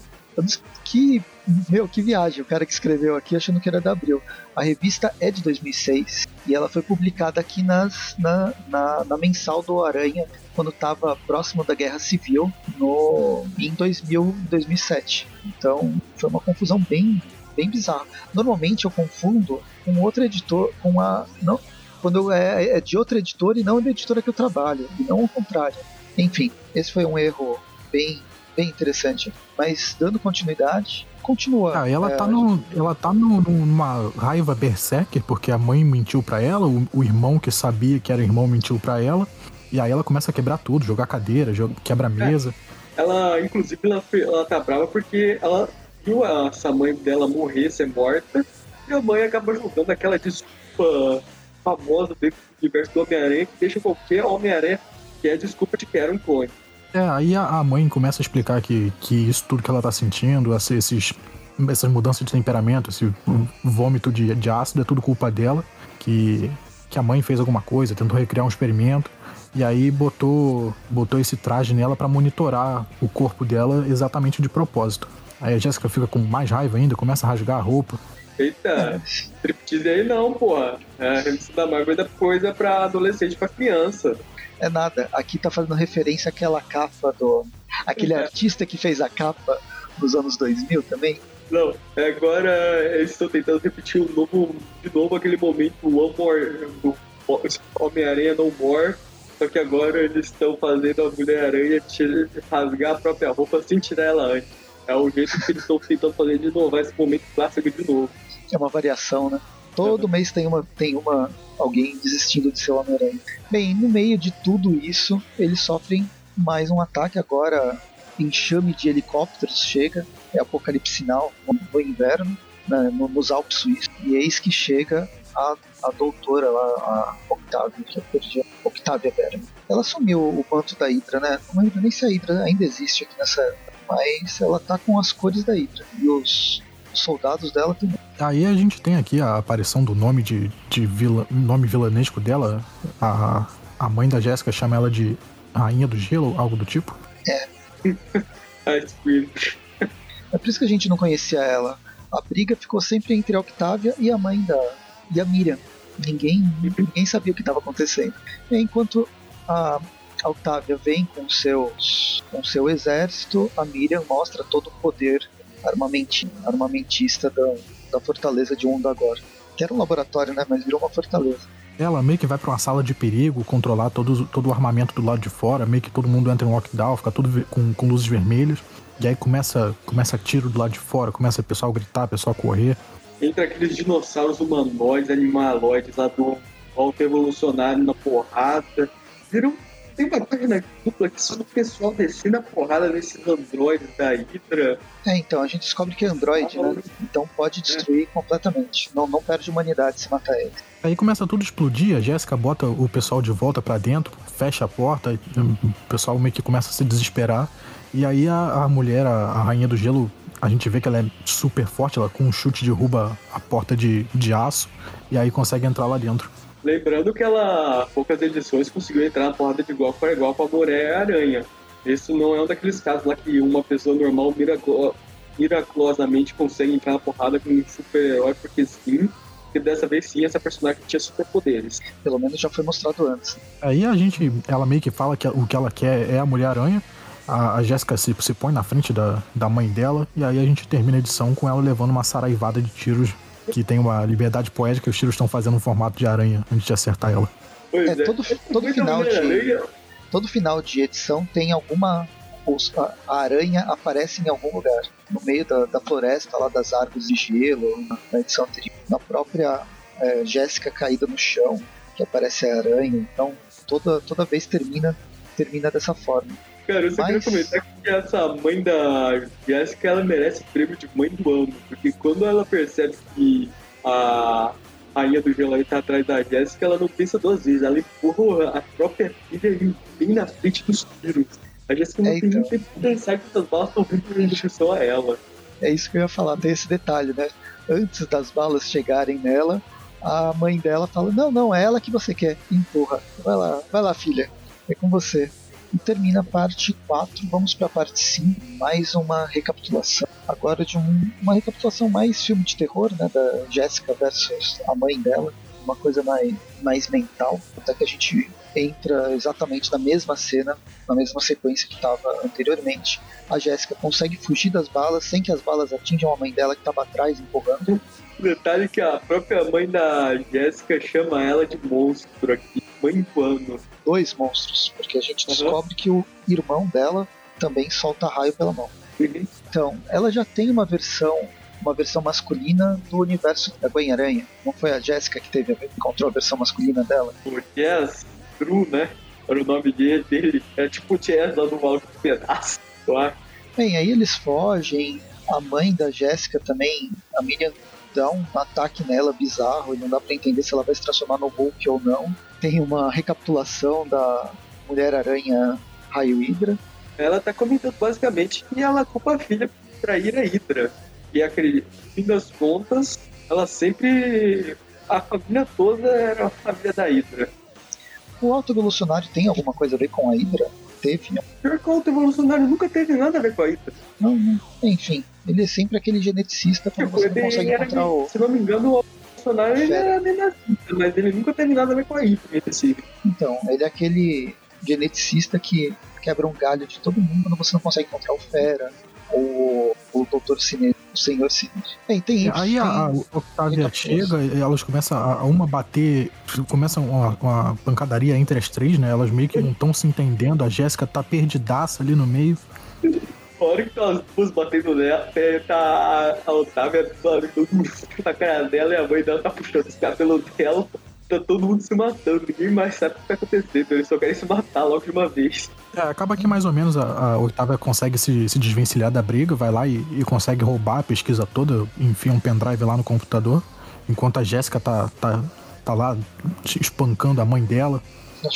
Que, meu, que viagem, o cara que escreveu aqui achando que era da Abril. A revista é de 2006 e ela foi publicada aqui nas, na, na, na mensal do Aranha, quando estava próximo da Guerra Civil, no, em 2000, 2007. Então foi uma confusão bem, bem bizarra. Normalmente eu confundo com outro editor, com a. Não, quando é, é de outra editora e não da editora que eu trabalho, e não o contrário. Enfim, esse foi um erro bem, bem interessante. Mas dando continuidade, continua. Ah, ela É, tá, no, ela tá no- numa raiva berserker porque a mãe mentiu pra ela, o, o irmão que sabia que era irmão mentiu pra ela. E aí ela começa a quebrar tudo, jogar cadeira, joga, quebra a mesa. Ela, inclusive, ela, ela tá brava porque ela viu a- essa mãe dela morrer, ser morta, e a mãe acaba jogando aquela desculpa famosa dentro do universo do Homem-Aranha que deixa qualquer Homem-Aranha que é a desculpa de que era um clone. É, aí a, mãe começa a explicar que, que isso tudo que ela tá sentindo, esse- esses, essas mudanças de temperamento, esse vômito de, de ácido é tudo culpa dela, que, que a mãe fez alguma coisa, tentou recriar um experimento, e aí botou, botou esse traje nela pra monitorar o corpo dela exatamente de propósito. Aí a Jéssica fica com mais raiva ainda, começa a rasgar a roupa. Eita, striptease aí não, porra. A revista da Marvel é coisa pra adolescente, pra criança. É nada. Aqui tá fazendo referência àquela capa do. Aquele É. artista que fez a capa nos anos 2000 também. Não, agora eles estão tentando repetir o novo, de novo aquele momento One More, do Homem-Aranha No More, só que agora eles estão fazendo a Mulher-Aranha rasgar a própria roupa sem tirar ela antes. É o jeito que eles estão tentando fazer de inovar esse momento clássico de novo. É uma variação, né? Todo mês tem uma, tem uma alguém desistindo de ser Homem-Aranha. Bem, no meio de tudo isso, eles sofrem mais um ataque agora. Enxame de helicópteros chega, é apocalipse sinal no, no inverno, né, no- nos Alpes suíços. E eis que chega a, a doutora lá, a Octavia, que eu perdi, Octavia Berman. Ela assumiu o manto da Hydra, né? Não lembro nem se a Hydra ainda existe aqui nessa. Mas ela tá com as cores da Hydra. E os soldados dela também. Aí a gente tem aqui a aparição do nome de, de vila, nome vilanesco dela. A, a mãe da Jéssica chama ela de Rainha do Gelo, algo do tipo. Ice Queen. É por isso que a gente não conhecia ela. A briga ficou sempre entre a Octavia e a mãe da. e a Miriam. Ninguém, ninguém sabia o que estava acontecendo. E enquanto a, a Octavia vem com seus com seu exército, a Miriam mostra todo o poder armamenti, armamentista da, da fortaleza de Undagor. Que era um laboratório, né? Mas virou uma fortaleza. Ela meio que vai pra uma sala de perigo, controlar todo, todo o armamento do lado de fora, meio que todo mundo entra em lockdown, fica tudo com, com luzes vermelhas. E aí começa, começa tiro do lado de fora, começa o pessoal a gritar, o pessoal a correr. Entra aqueles dinossauros humanoides, animaloides lá do volta evolucionário na porrada. Viram tem uma página dupla que só o pessoal descendo a porrada nesses androides da Hydra. É, então, a gente descobre que é android, né? Então pode destruir completamente. Não, não perde humanidade se matar ele. Aí começa tudo a explodir, a Jéssica bota o pessoal de volta para dentro, fecha a porta, o pessoal meio que começa a se desesperar. E aí a, a mulher, a, a rainha do gelo, a gente vê que ela é super forte, ela com um chute derruba a porta de, de aço e aí consegue entrar lá dentro. Lembrando que ela, poucas edições, conseguiu entrar na porrada de igual para igual com a Mulher-Aranha. Isso não é um daqueles casos lá que uma pessoa normal miraculosamente consegue entrar na porrada com um super-herói porque sim. Que dessa vez sim, essa personagem tinha superpoderes. Pelo menos já foi mostrado antes. Aí a gente, ela meio que fala que o que ela quer é a Mulher-Aranha. A, a Jéssica se, se põe na frente da, da mãe dela. E aí a gente termina a edição com ela levando uma saraivada de tiros que tem uma liberdade poética, os tiros estão fazendo um formato de aranha antes de acertar ela. É, é, todo, todo final de todo final de edição tem alguma a aranha aparece em algum lugar no meio da, da floresta lá das árvores de gelo na, edição anterior na própria é, Jéssica caída no chão que aparece a aranha então toda toda vez termina termina dessa forma Cara, eu só Mas... queria comentar que essa mãe da Jessica, ela merece o prêmio de mãe do ano. Porque quando ela percebe que a rainha do gelo aí tá atrás da Jessica, ela não pensa duas vezes. Ela empurra a própria filha bem na frente dos tiros. A Jessica não é, tem então... tempo de pensar que as balas estão vindo em direção a ela. É isso que eu ia falar, tem esse detalhe, né? Antes das balas chegarem nela, a mãe dela fala: Não, não, é ela que você quer. Empurra. Vai lá, vai lá, filha. É com você. E termina a parte 4, vamos para a parte 5, mais uma recapitulação. Agora de um, uma recapitulação mais filme de terror, né, da Jéssica versus a mãe dela, uma coisa mais, mais mental, até que a gente entra exatamente na mesma cena, na mesma sequência que estava anteriormente. A Jéssica consegue fugir das balas sem que as balas atinjam a mãe dela que estava atrás empurrando. Detalhe que a própria mãe da Jéssica chama ela de monstro aqui, mãe pano dois monstros, porque a gente uhum. descobre que o irmão dela também solta raio pela mão. Uhum. Então, ela já tem uma versão uma versão masculina do universo da Gwen-Aranha. Não foi a Jéssica que teve encontrou a versão masculina dela? O Jazz True, né? Era o nome dele. É tipo o Jazz lá do Maluco do Pedaço, claro. Bem, aí eles fogem. A mãe da Jéssica também, a Miriam dá um ataque nela bizarro e não dá para entender se ela vai se transformar no Hulk ou não tem uma recapitulação da Mulher-Aranha Raio Hydra. Ela tá comentando basicamente que ela culpa a filha por trair a Hydra. E acredito, no fim das contas, ela sempre. A família toda era a família da Hydra. O Alto Evolucionário tem alguma coisa a ver com a Hydra? Teve. Pior que o Alto Evolucionário nunca teve nada a ver com a Hydra. Não, não. Enfim, ele é sempre aquele geneticista quando tipo, você não consegue encontrar o. Se não me engano, o personagem ele era nazista, mas ele nunca teve nada a ver com a Hydra, esse. Então, ele é aquele geneticista que quebra um galho de todo mundo quando você não consegue encontrar o Fera ou o Doutor Cine, o Senhor Cine. Bem, tem isso. Aí a, Octavia chega e elas começam a, uma bater, começam uma, uma, pancadaria entre as três, né? Elas meio que não estão se entendendo, a Jéssica tá perdidaça ali no meio. Hora que tá as duas batendo nela, tá a Otávia todo mundo na cara dela e a mãe dela tá puxando os cabelos dela. Tá todo mundo se matando, ninguém mais sabe o que tá acontecendo, eles só querem se matar logo de uma vez. É, acaba que mais ou menos a, a Otávia consegue se, se desvencilhar da briga, vai lá e, e consegue roubar a pesquisa toda, enfia um pendrive lá no computador, enquanto a Jéssica tá, tá, tá lá espancando a mãe dela.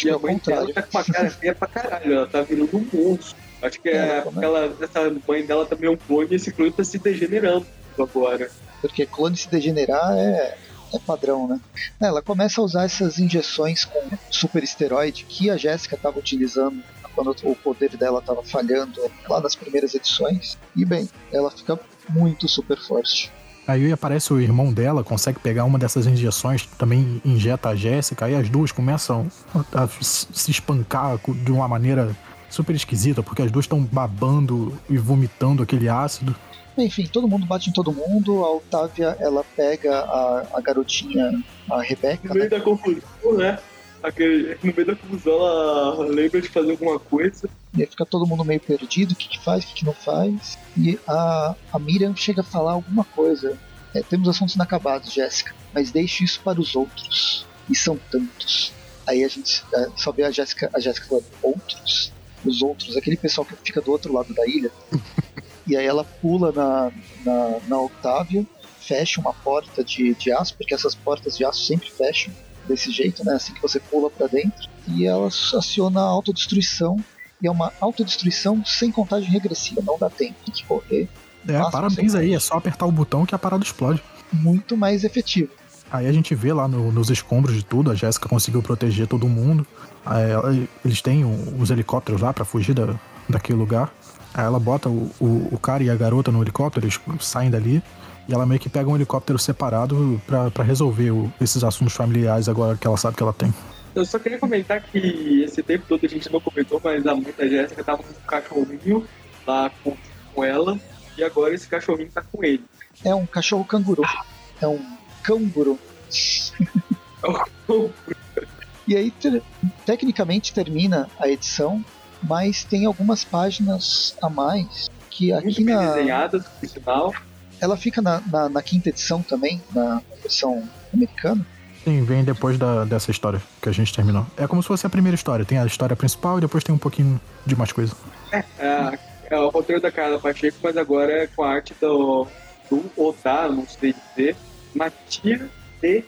e a mãe dela tá com uma cara feia pra caralho, ela tá virando um monstro. Acho que é, porque ela, essa mãe dela também é um clone e esse clone tá se degenerando agora. Porque clone se degenerar é, é padrão, né? Ela começa a usar essas injeções com super esteroide que a Jéssica estava utilizando quando o poder dela estava falhando lá nas primeiras edições. E bem, ela fica muito super forte. Aí aparece o irmão dela, consegue pegar uma dessas injeções, também injeta a Jéssica, aí as duas começam a se espancar de uma maneira super esquisita, porque as duas estão babando e vomitando aquele ácido. Enfim, todo mundo bate em todo mundo. A Otávia, ela pega a, a garotinha, a Rebeca. No meio né? da confusão, né? Aquele, no meio da confusão, ela lembra de fazer alguma coisa. E aí fica todo mundo meio perdido: o que, que faz, o que, que não faz. E a, a Miriam chega a falar alguma coisa. É, temos assuntos inacabados, Jéssica, mas deixe isso para os outros. E são tantos. Aí a gente é, só vê a Jéssica, a Jéssica falando, outros? Os outros, aquele pessoal que fica do outro lado da ilha. e aí ela pula na, na, na Octavia, fecha uma porta de, de aço, porque essas portas de aço sempre fecham desse jeito, né? Assim que você pula para dentro. E ela aciona a autodestruição. E é uma autodestruição sem contagem regressiva, não dá tempo de correr. É, parabéns aí, é só apertar o botão que a parada explode. Muito mais efetivo. Aí a gente vê lá no, nos escombros de tudo, a Jéssica conseguiu proteger todo mundo. Aí, eles têm os helicópteros lá para fugir da, daquele lugar. Aí ela bota o, o, o, cara e a garota no helicóptero, eles saem dali. E ela meio que pega um helicóptero separado para resolver o, esses assuntos familiares agora que ela sabe que ela tem. Eu só queria comentar que esse tempo todo a gente não comentou, mas a mãe da Jéssica tava com um cachorrinho lá com, com ela. E agora esse cachorrinho tá com ele. É um cachorro canguru. É um canguru. E aí, ter, tecnicamente, termina a edição, mas tem algumas páginas a mais que Muito aqui na. desenhadas, por sinal. Ela fica na, na, na, quinta edição também, na versão americana. Sim, vem depois da, dessa história que a gente terminou. É como se fosse a primeira história. Tem a história principal e depois tem um pouquinho de mais coisa. É, é, é o roteiro da Carla Pacheco, mas agora é com a arte do, do Oda, não sei dizer, Matia de.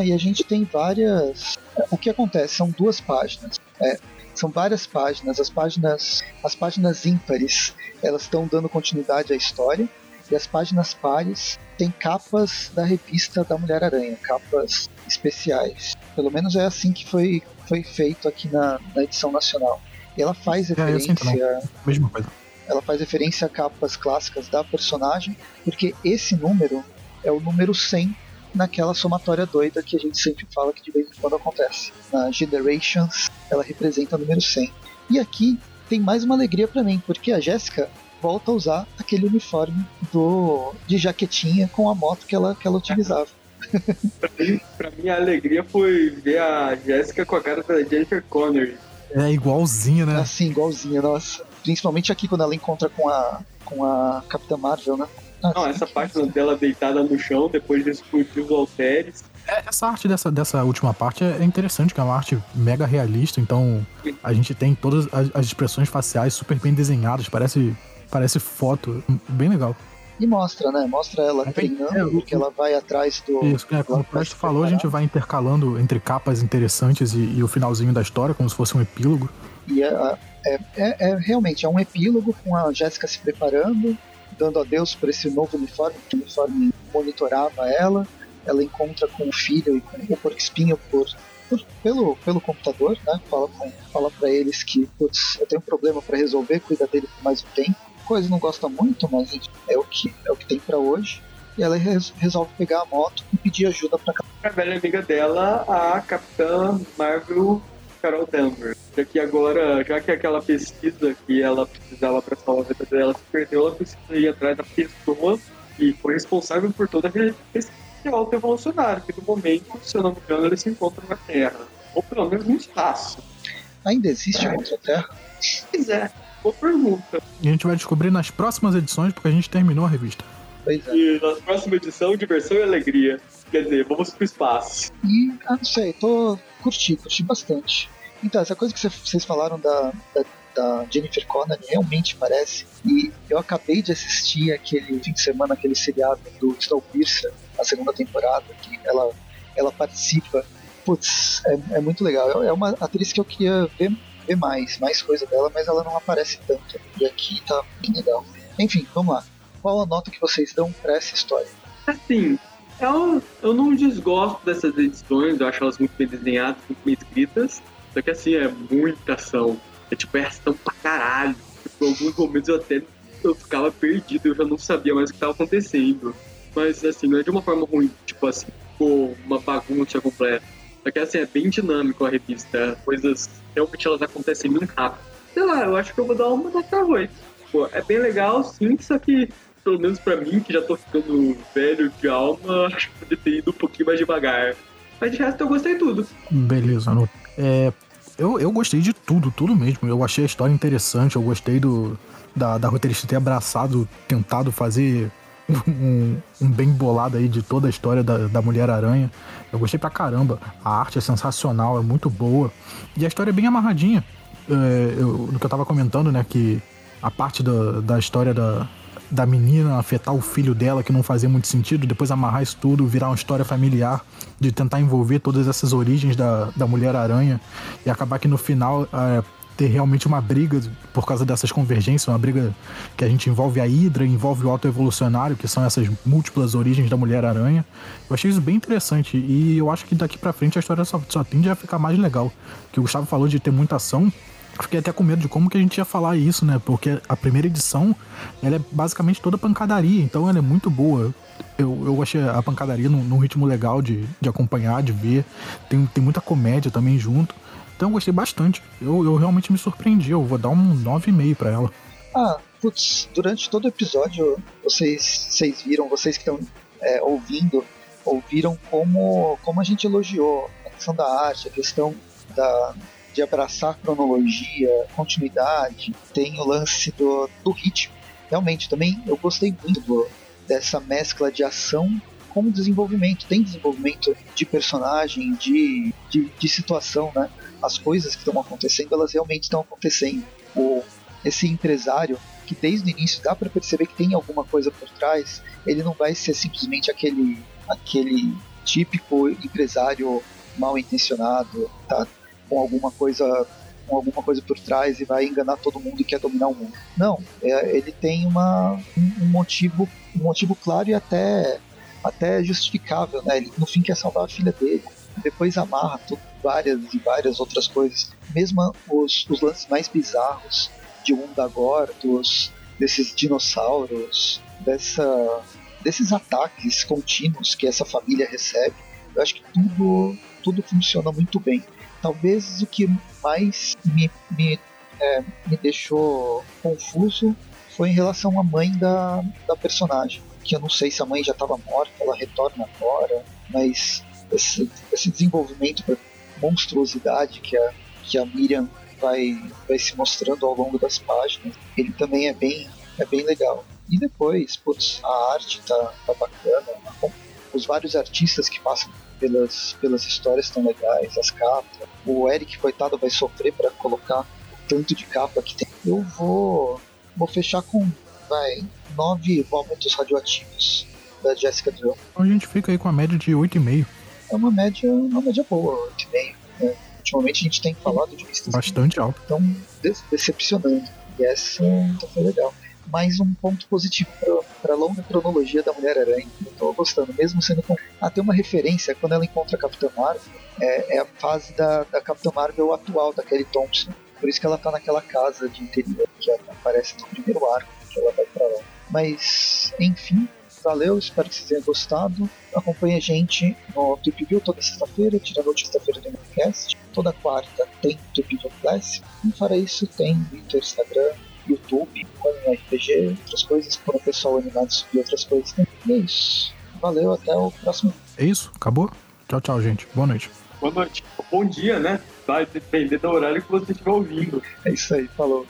E a gente tem várias. O que acontece? São duas páginas. É, são várias páginas. As páginas, as páginas ímpares, elas estão dando continuidade à história. E as páginas pares têm capas da revista da Mulher-Aranha, capas especiais. Pelo menos é assim que foi, foi feito aqui na, na edição nacional. E ela faz referência. É, Mesma coisa. Ela faz referência a capas clássicas da personagem, porque esse número é o número 100 naquela somatória doida que a gente sempre fala que de vez em quando acontece. Na Generations, ela representa o número 100. E aqui tem mais uma alegria para mim, porque a Jéssica volta a usar aquele uniforme do de jaquetinha com a moto que ela, que ela utilizava. pra mim, a alegria foi ver a Jéssica com a cara da Jennifer Connery. É igualzinha, né? Assim, igualzinha, nossa. Principalmente aqui quando ela encontra com a, com a Capitã Marvel, né? Não, essa parte dela deitada no chão depois de explodir os halteres. É, essa arte dessa, dessa última parte é interessante, que é uma arte mega realista, então a gente tem todas as, as expressões faciais super bem desenhadas, parece, parece foto, bem legal. E mostra, né? Mostra ela é, treinando, é, porque ela vai atrás do. Isso, é, como o Presto falou, a gente vai intercalando entre capas interessantes e, e, o finalzinho da história, como se fosse um epílogo. E é, é, é, é realmente é um epílogo com a Jéssica se preparando, dando adeus por esse novo uniforme, que o uniforme monitorava ela. Ela encontra com o filho e com o porco espinho por, por, pelo, pelo computador, né? Fala, com, fala para eles que, putz, eu tenho um problema para resolver, cuida dele por mais um tempo. Coisa não gosta muito, mas é o que, é o que tem para hoje. E ela res, resolve pegar a moto e pedir ajuda para a velha amiga dela, a Capitã Marvel Carol Danvers. Já que agora, já que aquela pesquisa que ela precisava para salvar a vida dela se perdeu, ela precisa ir atrás da pessoa que foi responsável por toda a pesquisa auto-evolucionária, que no momento, se eu não me engano, ele se encontra na Terra. Ou pelo menos no espaço. Ainda existe é. outra Terra? Pois é, boa pergunta. E a gente vai descobrir nas próximas edições, porque a gente terminou a revista. Pois é. E na próxima edição, diversão e alegria. Quer dizer, vamos pro espaço. E, ah, não sei, tô curti, curti bastante. Então, essa coisa que vocês falaram da, da, da Jennifer Connelly realmente parece. E eu acabei de assistir aquele fim de semana, aquele seriado do Snowpiercer, a segunda temporada, que ela, ela participa. Putz, é, é muito legal. É uma atriz que eu queria ver, ver mais, mais coisa dela, mas ela não aparece tanto. E aqui tá bem legal. Enfim, vamos lá. Qual a nota que vocês dão pra essa história? Assim, eu, eu não desgosto dessas edições, eu acho elas muito bem desenhadas, muito bem escritas. Só que assim, é muita ação. É tipo, é ação pra caralho. Tipo, em alguns momentos eu até eu ficava perdido, eu já não sabia mais o que estava acontecendo. Mas assim, não é de uma forma ruim, tipo assim, ficou uma bagunça completa. Só que assim, é bem dinâmico a revista. Coisas realmente elas acontecem muito rápido. Sei lá, eu acho que eu vou dar uma nota 8. Pô, é bem legal, sim, só que pelo menos pra mim, que já tô ficando velho de alma, acho que poderia ter ido um pouquinho mais devagar. Mas de resto eu gostei tudo. Beleza, é, eu, eu gostei de tudo, tudo mesmo. Eu achei a história interessante, eu gostei do, da, da roteirista ter abraçado, tentado fazer um, um, bem bolado aí de toda a história da, da Mulher-Aranha. Eu gostei pra caramba. A arte é sensacional, é muito boa. E a história é bem amarradinha. É, eu, no que eu tava comentando, né, que a parte da, da história da, da menina afetar o filho dela, que não fazia muito sentido, depois amarrar isso tudo, virar uma história familiar, de tentar envolver todas essas origens da, da Mulher-Aranha e acabar que no final é, ter realmente uma briga por causa dessas convergências, uma briga que a gente envolve a Hydra, envolve o autoevolucionário, que são essas múltiplas origens da Mulher-Aranha. Eu achei isso bem interessante e eu acho que daqui para frente a história só, só tende a ficar mais legal. Que o Gustavo falou de ter muita ação, Fiquei até com medo de como que a gente ia falar isso, né? Porque a primeira edição, ela é basicamente toda pancadaria, então ela é muito boa. Eu, eu achei a pancadaria num, num ritmo legal de, de acompanhar, de ver. Tem, tem muita comédia também junto. Então eu gostei bastante. Eu, eu realmente me surpreendi. Eu vou dar um 9,5 para ela. Ah, putz, durante todo o episódio, vocês, vocês viram, vocês que estão é, ouvindo, ouviram como, como a gente elogiou a questão da arte, a questão da, de abraçar cronologia, continuidade, tem o lance do, do ritmo. Realmente, também eu gostei muito do, dessa mescla de ação com desenvolvimento. Tem desenvolvimento de personagem, de, de, de situação, né? As coisas que estão acontecendo, elas realmente estão acontecendo. O, esse empresário, que desde o início dá para perceber que tem alguma coisa por trás, ele não vai ser simplesmente aquele, aquele típico empresário mal intencionado, tá com alguma coisa com alguma coisa por trás e vai enganar todo mundo e quer dominar o mundo. Não, é, ele tem uma, um, motivo um motivo claro e até até justificável, né? Ele no fim quer salvar a filha dele, depois amarra tudo, várias e várias outras coisas. Mesmo os, os lances mais bizarros de Undagor, dos desses dinossauros, dessa desses ataques contínuos que essa família recebe, eu acho que tudo tudo funciona muito bem. Talvez o que mais me, me, é, me deixou confuso foi em relação à mãe da, da personagem. Que eu não sei se a mãe já estava morta, ela retorna agora, mas esse, esse desenvolvimento para monstruosidade que a, que a Miriam vai, vai se mostrando ao longo das páginas, ele também é bem, é bem legal. E depois, putz, a arte tá, tá bacana, os vários artistas que passam pelas, pelas histórias tão legais, as capas. O Eric, coitado, vai sofrer para colocar o tanto de capa que tem. Eu vou, vou fechar com, vai, nove vômitos radioativos da Jessica Drill. Então a gente fica aí com a média de 8,5. É uma média, uma média boa, 8,5. Né? Ultimamente a gente tem falado de listas bastante alto. Então, decepcionando. E essa então foi legal mais um ponto positivo para a longa cronologia da Mulher-Aranha. Eu tô gostando, mesmo sendo com. Tem uma referência, quando ela encontra a Capitã Marvel, é, é a fase da, da Capitã Marvel atual, da Kelly Thompson. Por isso que ela tá naquela casa de interior que aparece no primeiro arco, que ela vai para lá. Mas, enfim, valeu, espero que vocês tenham gostado. Acompanhe a gente no Trip View toda sexta-feira, tirando a sexta-feira do podcast. Toda quarta tem Trip View Classic. E para isso tem Twitter, Instagram, YouTube, com RPG, outras coisas, para o pessoal animado subir outras coisas. E é isso. Valeu, até o próximo. É isso, acabou? Tchau, tchau, gente. Boa noite. Boa noite. Bom dia, né? Vai depender do horário que você estiver ouvindo. É isso aí, falou.